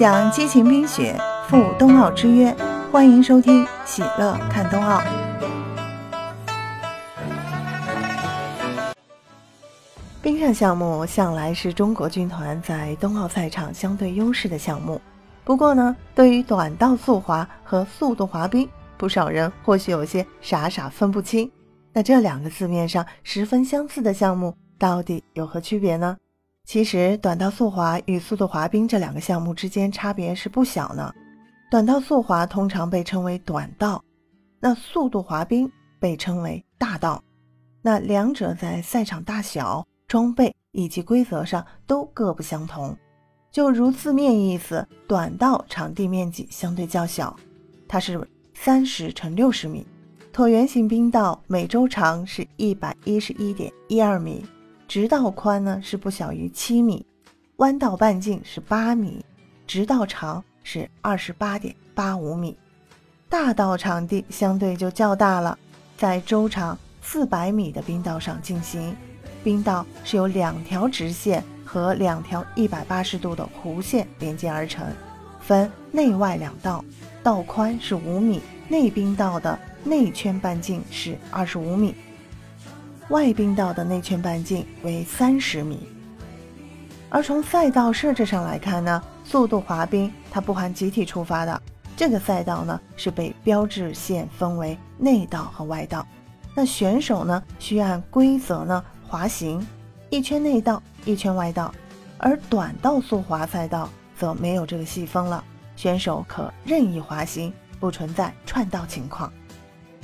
享激情冰雪赴冬奥之约，欢迎收听《喜乐看冬奥》。冰上项目向来是中国军团在冬奥赛场相对优势的项目。不过呢，对于短道速滑和速度滑冰，不少人或许有些傻傻分不清。那这两个字面上十分相似的项目，到底有何区别呢？其实，短道速滑与速度滑冰这两个项目之间差别是不小呢。短道速滑通常被称为短道，那速度滑冰被称为大道。那两者在赛场大小、装备以及规则上都各不相同。就如字面意思，短道场地面积相对较小，它是三十乘六十米；椭圆形冰道每周长是一百一十一点一二米。直道宽呢是不小于七米，弯道半径是八米，直道长是二十八点八五米。大道场地相对就较大了，在周长四百米的冰道上进行。冰道是由两条直线和两条一百八十度的弧线连接而成，分内外两道，道宽是五米，内冰道的内圈半径是二十五米。外冰道的内圈半径为三十米，而从赛道设置上来看呢，速度滑冰它不含集体出发的，这个赛道呢是被标志线分为内道和外道，那选手呢需按规则呢滑行，一圈内道，一圈外道，而短道速滑赛道则没有这个细分了，选手可任意滑行，不存在串道情况。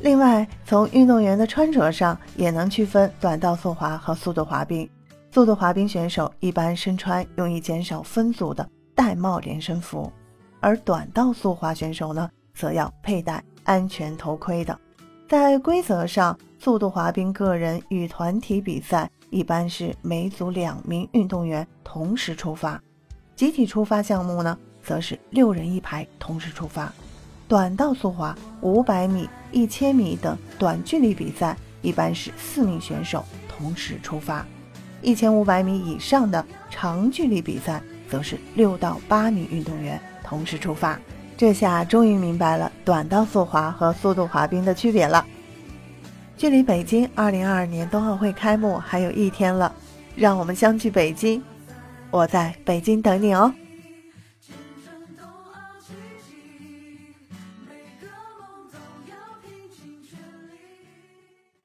另外，从运动员的穿着上也能区分短道速滑和速度滑冰。速度滑冰选手一般身穿用以减少分组的戴帽连身服，而短道速滑选手呢，则要佩戴安全头盔的。在规则上，速度滑冰个人与团体比赛一般是每组两名运动员同时出发，集体出发项目呢，则是六人一排同时出发。短道速滑、五百米、一千米等短距离比赛，一般是四名选手同时出发；一千五百米以上的长距离比赛，则是六到八名运动员同时出发。这下终于明白了短道速滑和速度滑冰的区别了。距离北京二零二二年冬奥会开幕还有一天了，让我们相聚北京，我在北京等你哦。